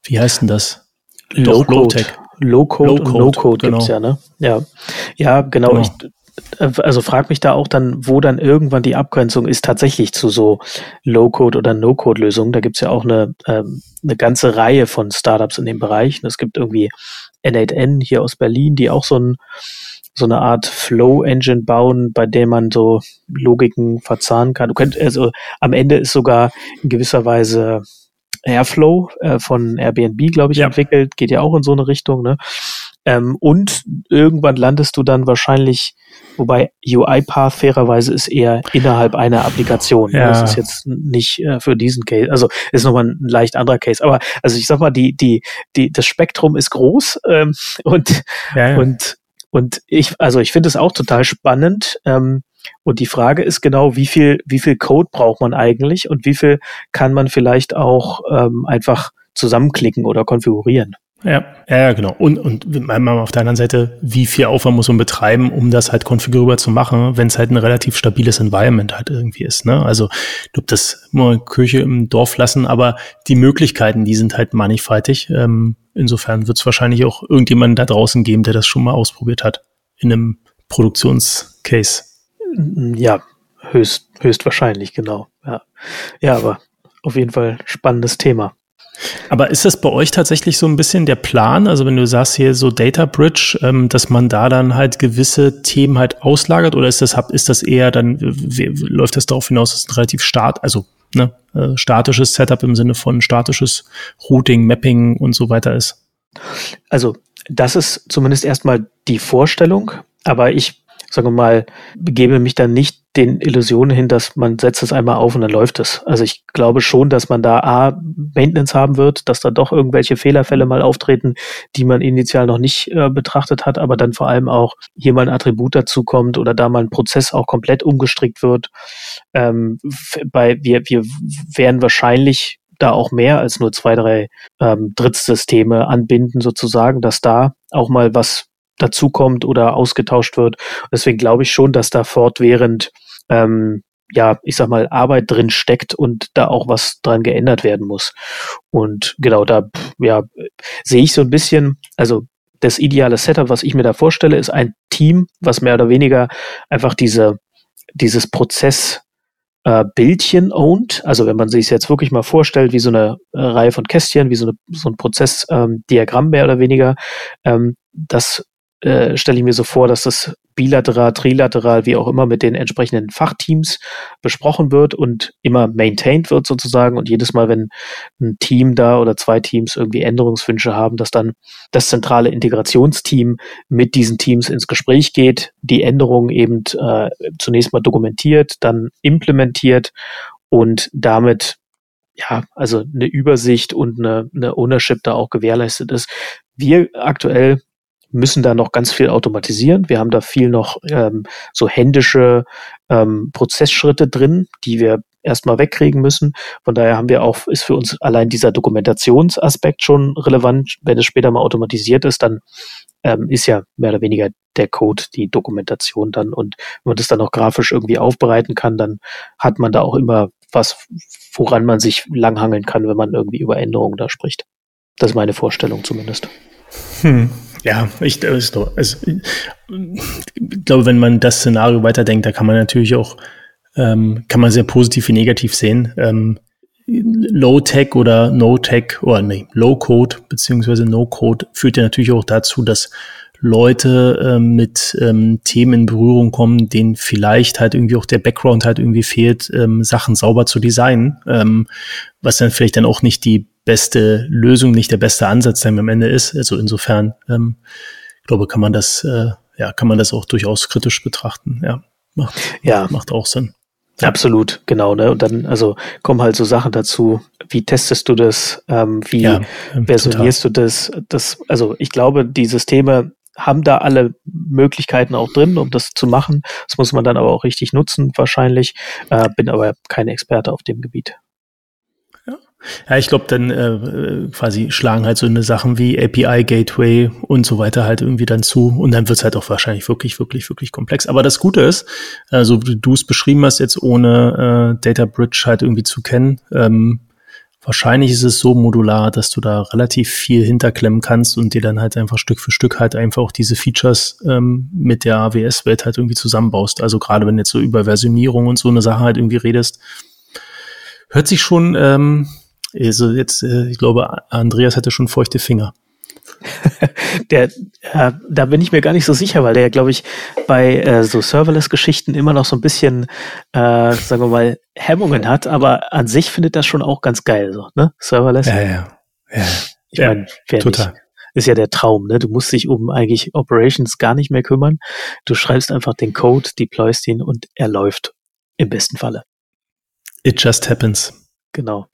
wie heißt denn das? Low-Code. Low-Code Low und No-Code genau. gibt's ja, ne? Ja, ja genau. genau. Ich, also frag mich da auch dann, wo dann irgendwann die Abgrenzung ist tatsächlich zu so Low-Code oder No-Code-Lösungen. Da gibt's ja auch eine, ähm, eine ganze Reihe von Startups in dem Bereich. Es gibt irgendwie N8N hier aus Berlin, die auch so ein so eine Art Flow-Engine bauen, bei der man so Logiken verzahnen kann. Du könnt, also am Ende ist sogar in gewisser Weise Airflow äh, von Airbnb, glaube ich, ja. entwickelt, geht ja auch in so eine Richtung, ne? Ähm, und irgendwann landest du dann wahrscheinlich, wobei UiPath fairerweise ist eher innerhalb einer Applikation. Ja. Das ist jetzt nicht äh, für diesen Case, also ist nochmal ein leicht anderer Case. Aber also ich sag mal, die, die, die, das Spektrum ist groß ähm, und, ja, ja. und und ich, also ich finde es auch total spannend. Ähm, und die Frage ist genau, wie viel, wie viel Code braucht man eigentlich und wie viel kann man vielleicht auch ähm, einfach zusammenklicken oder konfigurieren? Ja, ja, genau. Und, und auf der anderen Seite, wie viel Aufwand muss man betreiben, um das halt konfigurierbar zu machen, wenn es halt ein relativ stabiles Environment halt irgendwie ist. Ne? Also ich glaube, das mal Kirche im Dorf lassen, aber die Möglichkeiten, die sind halt mannigfaltig. Ähm, insofern wird es wahrscheinlich auch irgendjemanden da draußen geben, der das schon mal ausprobiert hat in einem Produktionscase. Ja, höchst, höchstwahrscheinlich, genau. Ja. ja, aber auf jeden Fall spannendes Thema. Aber ist das bei euch tatsächlich so ein bisschen der Plan? Also wenn du sagst hier so Data Bridge, ähm, dass man da dann halt gewisse Themen halt auslagert oder ist das, ist das eher dann, läuft das darauf hinaus, dass es ein relativ start, also ne, äh, statisches Setup im Sinne von statisches Routing, Mapping und so weiter ist? Also das ist zumindest erstmal die Vorstellung, aber ich sagen wir mal, begebe mich dann nicht den Illusionen hin, dass man setzt es einmal auf und dann läuft es. Also ich glaube schon, dass man da A, Maintenance haben wird, dass da doch irgendwelche Fehlerfälle mal auftreten, die man initial noch nicht äh, betrachtet hat, aber dann vor allem auch hier mal ein Attribut dazu kommt oder da mal ein Prozess auch komplett umgestrickt wird. Ähm, bei, wir, wir werden wahrscheinlich da auch mehr als nur zwei, drei ähm, Drittsysteme anbinden, sozusagen, dass da auch mal was dazukommt oder ausgetauscht wird. Deswegen glaube ich schon, dass da fortwährend ähm, ja, ich sag mal, Arbeit drin steckt und da auch was dran geändert werden muss. Und genau da, ja, sehe ich so ein bisschen, also das ideale Setup, was ich mir da vorstelle, ist ein Team, was mehr oder weniger einfach diese, dieses Prozess äh, Bildchen owned. Also wenn man sich jetzt wirklich mal vorstellt, wie so eine äh, Reihe von Kästchen, wie so, eine, so ein Prozessdiagramm ähm, mehr oder weniger, ähm, das äh, stelle ich mir so vor, dass das bilateral, trilateral, wie auch immer, mit den entsprechenden Fachteams besprochen wird und immer maintained wird sozusagen. Und jedes Mal, wenn ein Team da oder zwei Teams irgendwie Änderungswünsche haben, dass dann das zentrale Integrationsteam mit diesen Teams ins Gespräch geht, die Änderungen eben äh, zunächst mal dokumentiert, dann implementiert und damit ja, also eine Übersicht und eine, eine Ownership da auch gewährleistet ist. Wir aktuell müssen da noch ganz viel automatisieren. Wir haben da viel noch ähm, so händische ähm, Prozessschritte drin, die wir erstmal wegkriegen müssen. Von daher haben wir auch, ist für uns allein dieser Dokumentationsaspekt schon relevant. Wenn es später mal automatisiert ist, dann ähm, ist ja mehr oder weniger der Code die Dokumentation dann. Und wenn man das dann auch grafisch irgendwie aufbereiten kann, dann hat man da auch immer was, woran man sich langhangeln kann, wenn man irgendwie über Änderungen da spricht. Das ist meine Vorstellung zumindest. Hm. Ja, ich, äh, also, ich glaube, wenn man das Szenario weiterdenkt, da kann man natürlich auch, ähm, kann man sehr positiv wie negativ sehen. Ähm, Low-Tech oder No-Tech oder nee, Low-Code beziehungsweise No-Code führt ja natürlich auch dazu, dass Leute ähm, mit ähm, Themen in Berührung kommen, denen vielleicht halt irgendwie auch der Background halt irgendwie fehlt, ähm, Sachen sauber zu designen, ähm, was dann vielleicht dann auch nicht die beste Lösung, nicht der beste Ansatz dann am Ende ist. Also insofern, ähm, glaube, kann man das, äh, ja, kann man das auch durchaus kritisch betrachten. Ja, macht, ja. macht auch Sinn. Ja. Absolut, genau. Ne? Und dann, also kommen halt so Sachen dazu. Wie testest du das? Ähm, wie ja, ähm, versionierst total. du das? Das, also ich glaube, die Systeme haben da alle Möglichkeiten auch drin, um das zu machen. Das muss man dann aber auch richtig nutzen, wahrscheinlich. Äh, bin aber kein Experte auf dem Gebiet. Ja, ich glaube, dann äh, quasi schlagen halt so eine Sachen wie API, Gateway und so weiter halt irgendwie dann zu. Und dann wird's halt auch wahrscheinlich wirklich, wirklich, wirklich komplex. Aber das Gute ist, äh, so wie du es beschrieben hast, jetzt ohne äh, Data Bridge halt irgendwie zu kennen, ähm, wahrscheinlich ist es so modular, dass du da relativ viel hinterklemmen kannst und dir dann halt einfach Stück für Stück halt einfach auch diese Features ähm, mit der AWS-Welt halt irgendwie zusammenbaust. Also gerade wenn du jetzt so über Versionierung und so eine Sache halt irgendwie redest, hört sich schon ähm, also jetzt, äh, ich glaube, Andreas hatte schon feuchte Finger. *laughs* der, äh, da bin ich mir gar nicht so sicher, weil der ja, glaube ich, bei äh, so Serverless-Geschichten immer noch so ein bisschen, äh, sagen wir mal, Hemmungen hat, aber an sich findet das schon auch ganz geil, so, ne? Serverless. Ja, ja. ja. Ich ja, meine, total. Nicht, ist ja der Traum, ne? Du musst dich um eigentlich Operations gar nicht mehr kümmern. Du schreibst einfach den Code, deployst ihn und er läuft. Im besten Falle. It just happens. Genau.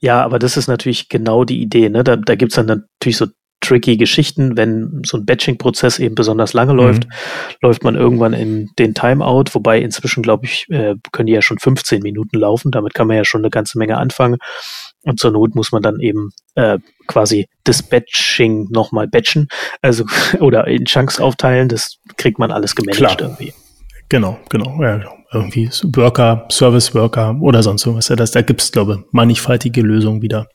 Ja, aber das ist natürlich genau die Idee. Ne? Da, da gibt es dann natürlich so tricky Geschichten, wenn so ein Batching-Prozess eben besonders lange mhm. läuft, läuft man irgendwann in den Timeout, wobei inzwischen, glaube ich, äh, können die ja schon 15 Minuten laufen, damit kann man ja schon eine ganze Menge anfangen. Und zur Not muss man dann eben äh, quasi das Batching nochmal batchen, also *laughs* oder in Chunks aufteilen, das kriegt man alles gemanagt Klar. irgendwie. Genau, genau. Ja, irgendwie Worker, Service Worker oder sonst irgendwas. Das, da gibt's glaube ich, mannigfaltige Lösungen wieder.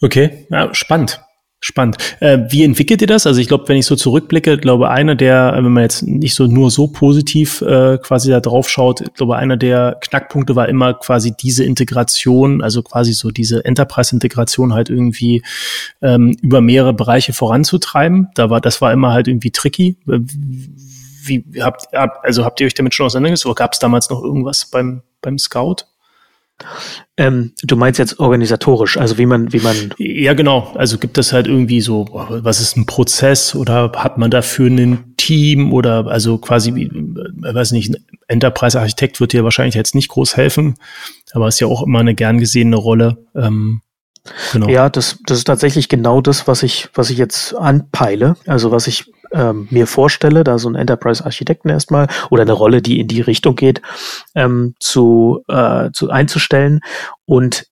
Okay, ja, spannend. Spannend. Äh, wie entwickelt ihr das? Also ich glaube, wenn ich so zurückblicke, glaube einer der, wenn man jetzt nicht so nur so positiv äh, quasi da drauf schaut, glaube einer der Knackpunkte war immer quasi diese Integration, also quasi so diese Enterprise-Integration halt irgendwie ähm, über mehrere Bereiche voranzutreiben. Da war, das war immer halt irgendwie tricky. Wie habt, also habt ihr euch damit schon auseinandergesetzt oder gab es damals noch irgendwas beim, beim Scout? Ähm, du meinst jetzt organisatorisch, also wie man, wie man. Ja, genau. Also gibt es halt irgendwie so, was ist ein Prozess oder hat man dafür ein Team oder also quasi, wie, äh, weiß nicht, ein Enterprise-Architekt wird dir wahrscheinlich jetzt nicht groß helfen, aber ist ja auch immer eine gern gesehene Rolle. Ähm, genau. Ja, das, das ist tatsächlich genau das, was ich, was ich jetzt anpeile. Also was ich ähm, mir vorstelle, da so ein Enterprise-Architekten erstmal oder eine Rolle, die in die Richtung geht, ähm, zu, äh, zu einzustellen. Und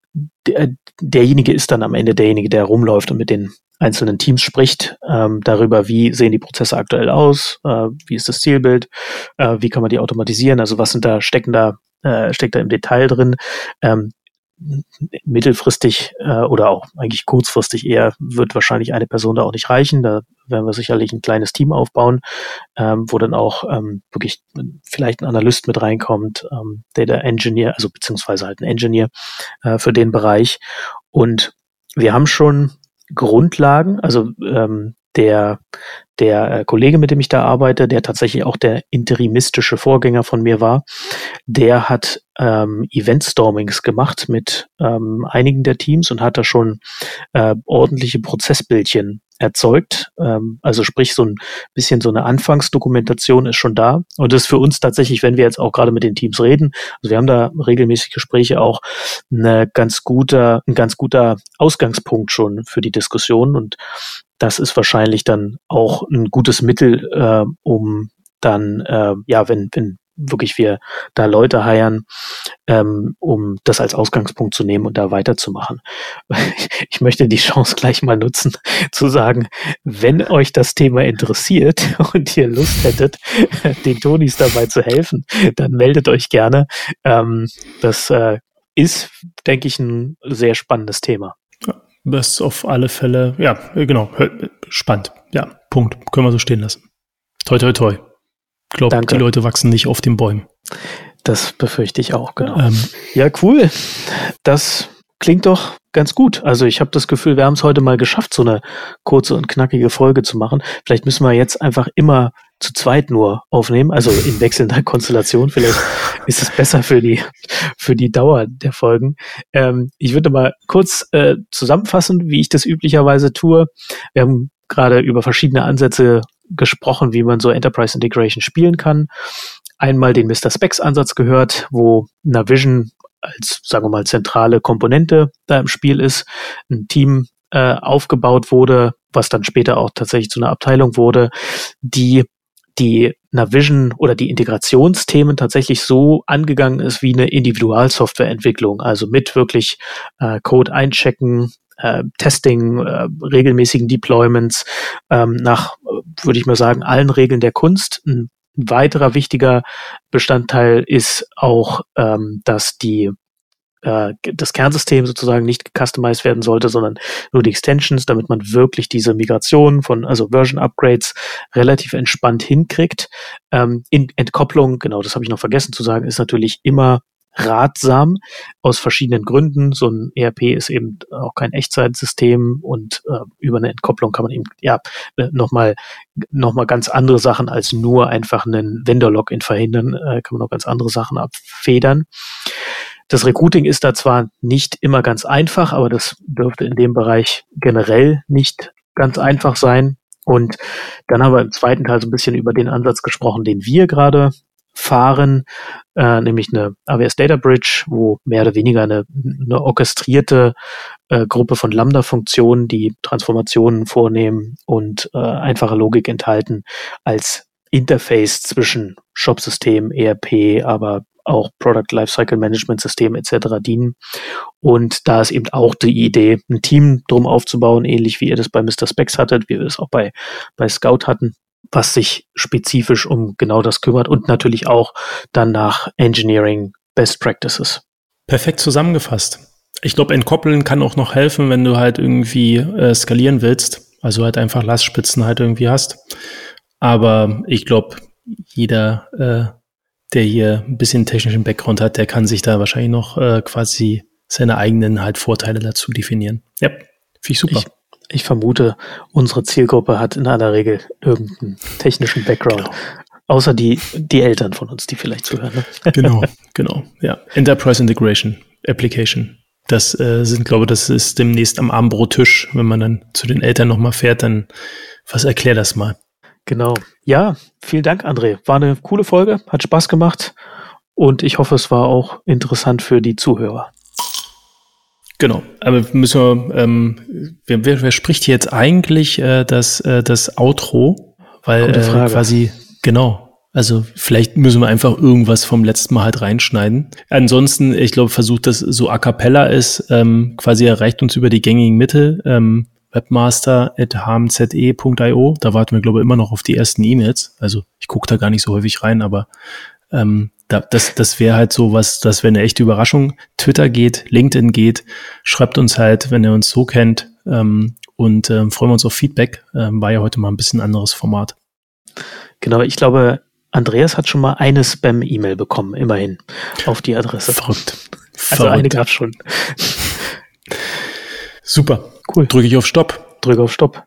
der, derjenige ist dann am Ende derjenige, der rumläuft und mit den einzelnen Teams spricht ähm, darüber, wie sehen die Prozesse aktuell aus, äh, wie ist das Zielbild, äh, wie kann man die automatisieren, also was sind da stecken da äh, steckt da im Detail drin. Ähm, mittelfristig äh, oder auch eigentlich kurzfristig eher wird wahrscheinlich eine Person da auch nicht reichen. Da werden wir sicherlich ein kleines Team aufbauen, ähm, wo dann auch ähm, wirklich vielleicht ein Analyst mit reinkommt, ähm, Data Engineer, also beziehungsweise halt ein Engineer äh, für den Bereich. Und wir haben schon Grundlagen, also ähm, der, der äh, Kollege, mit dem ich da arbeite, der tatsächlich auch der interimistische Vorgänger von mir war, der hat ähm, Event-Stormings gemacht mit ähm, einigen der Teams und hat da schon äh, ordentliche Prozessbildchen erzeugt. Ähm, also sprich, so ein bisschen so eine Anfangsdokumentation ist schon da. Und das ist für uns tatsächlich, wenn wir jetzt auch gerade mit den Teams reden, also wir haben da regelmäßig Gespräche auch eine ganz guter, ein ganz guter Ausgangspunkt schon für die Diskussion. Und das ist wahrscheinlich dann auch ein gutes Mittel, äh, um dann, äh, ja, wenn, wenn wirklich wir da Leute heiern, ähm, um das als Ausgangspunkt zu nehmen und da weiterzumachen. *laughs* Ich möchte die Chance gleich mal nutzen, zu sagen, wenn euch das Thema interessiert *laughs* und ihr Lust hättet, *laughs* den Tonis dabei zu helfen, dann meldet euch gerne. Ähm, das äh, ist, denke ich, ein sehr spannendes Thema. Das ist auf alle Fälle, ja, genau, spannend. Ja, Punkt. Können wir so stehen lassen. Toi, toi, toi. Ich glaube, die Leute wachsen nicht auf den Bäumen. Das befürchte ich auch, genau. Ähm, ja, cool. Das klingt doch ganz gut. Also ich habe das Gefühl, wir haben es heute mal geschafft, so eine kurze und knackige Folge zu machen. Vielleicht müssen wir jetzt einfach immer zu zweit nur aufnehmen, also in wechselnder *laughs* Konstellation. Vielleicht ist es besser für die für die Dauer der Folgen. Ähm, ich würde mal kurz äh, zusammenfassen, wie ich das üblicherweise tue. Wir haben gerade über verschiedene Ansätze gesprochen, wie man so Enterprise Integration spielen kann. Einmal den Mr. Specs Ansatz gehört, wo Navision als, sagen wir mal, zentrale Komponente da im Spiel ist, ein Team äh, aufgebaut wurde, was dann später auch tatsächlich zu einer Abteilung wurde, die die Navision oder die Integrationsthemen tatsächlich so angegangen ist wie eine Individualsoftwareentwicklung, also mit wirklich äh, Code einchecken, äh, Testing, äh, regelmäßigen Deployments ähm, nach, würde ich mal sagen, allen Regeln der Kunst. Ein weiterer wichtiger Bestandteil ist auch, ähm, dass die äh, das Kernsystem sozusagen nicht customized werden sollte, sondern nur die Extensions, damit man wirklich diese Migration von, also Version Upgrades relativ entspannt hinkriegt. Ähm, in Entkopplung, genau, das habe ich noch vergessen zu sagen, ist natürlich immer ratsam aus verschiedenen Gründen. So ein ERP ist eben auch kein Echtzeitsystem und äh, über eine Entkopplung kann man eben ja nochmal noch mal ganz andere Sachen als nur einfach einen Vendor-Login verhindern, äh, kann man auch ganz andere Sachen abfedern. Das Recruiting ist da zwar nicht immer ganz einfach, aber das dürfte in dem Bereich generell nicht ganz einfach sein. Und dann haben wir im zweiten Teil so ein bisschen über den Ansatz gesprochen, den wir gerade fahren, äh, nämlich eine AWS Data Bridge, wo mehr oder weniger eine, eine orchestrierte äh, Gruppe von Lambda-Funktionen, die Transformationen vornehmen und äh, einfache Logik enthalten, als Interface zwischen Shop-System, ERP, aber auch Product Lifecycle Management System etc. dienen. Und da ist eben auch die Idee, ein Team drum aufzubauen, ähnlich wie ihr das bei Mr. Specs hattet, wie wir das auch bei, bei Scout hatten, was sich spezifisch um genau das kümmert und natürlich auch dann nach Engineering Best Practices. Perfekt zusammengefasst. Ich glaube, entkoppeln kann auch noch helfen, wenn du halt irgendwie äh, skalieren willst. Also halt einfach Lastspitzen halt irgendwie hast. Aber ich glaube, jeder, äh, der hier ein bisschen technischen Background hat, der kann sich da wahrscheinlich noch äh, quasi seine eigenen halt Vorteile dazu definieren. Ja, finde ich super. Ich, ich, vermute, unsere Zielgruppe hat in aller Regel irgendeinen technischen Background. Genau. Außer die, die Eltern von uns, die vielleicht zuhören. Ne? *laughs* Genau, *laughs* genau. Ja. Enterprise Integration Application. Das äh, sind, glaube ich, das ist demnächst am Abendbrottisch. Wenn man dann zu den Eltern nochmal fährt, dann was erklär das mal. Genau. Ja, vielen Dank, André. War eine coole Folge, hat Spaß gemacht und ich hoffe, es war auch interessant für die Zuhörer. Genau, aber müssen wir, ähm, wer, wer, wer spricht hier jetzt eigentlich äh, das, äh, das Outro? Weil äh, quasi, genau, also vielleicht müssen wir einfach irgendwas vom letzten Mal halt reinschneiden. Ansonsten, ich glaube, versucht das so a cappella ist, ähm, quasi erreicht uns über die gängigen Mittel. Ähm, webmaster.hmze.io. Da warten wir, glaube ich, immer noch auf die ersten E-Mails. Also ich gucke da gar nicht so häufig rein, aber ähm, da, das, das wäre halt so was, das wäre eine echte Überraschung. Twitter geht, LinkedIn geht, schreibt uns halt, wenn ihr uns so kennt. Ähm, und ähm, freuen wir uns auf Feedback. Ähm, war ja heute mal ein bisschen anderes Format. Genau, ich glaube, Andreas hat schon mal eine Spam-E-Mail bekommen, immerhin, auf die Adresse. Verrückt. Also Verrückt. eine gab schon. Super. Cool. Drücke ich auf Stopp. Drücke auf Stopp.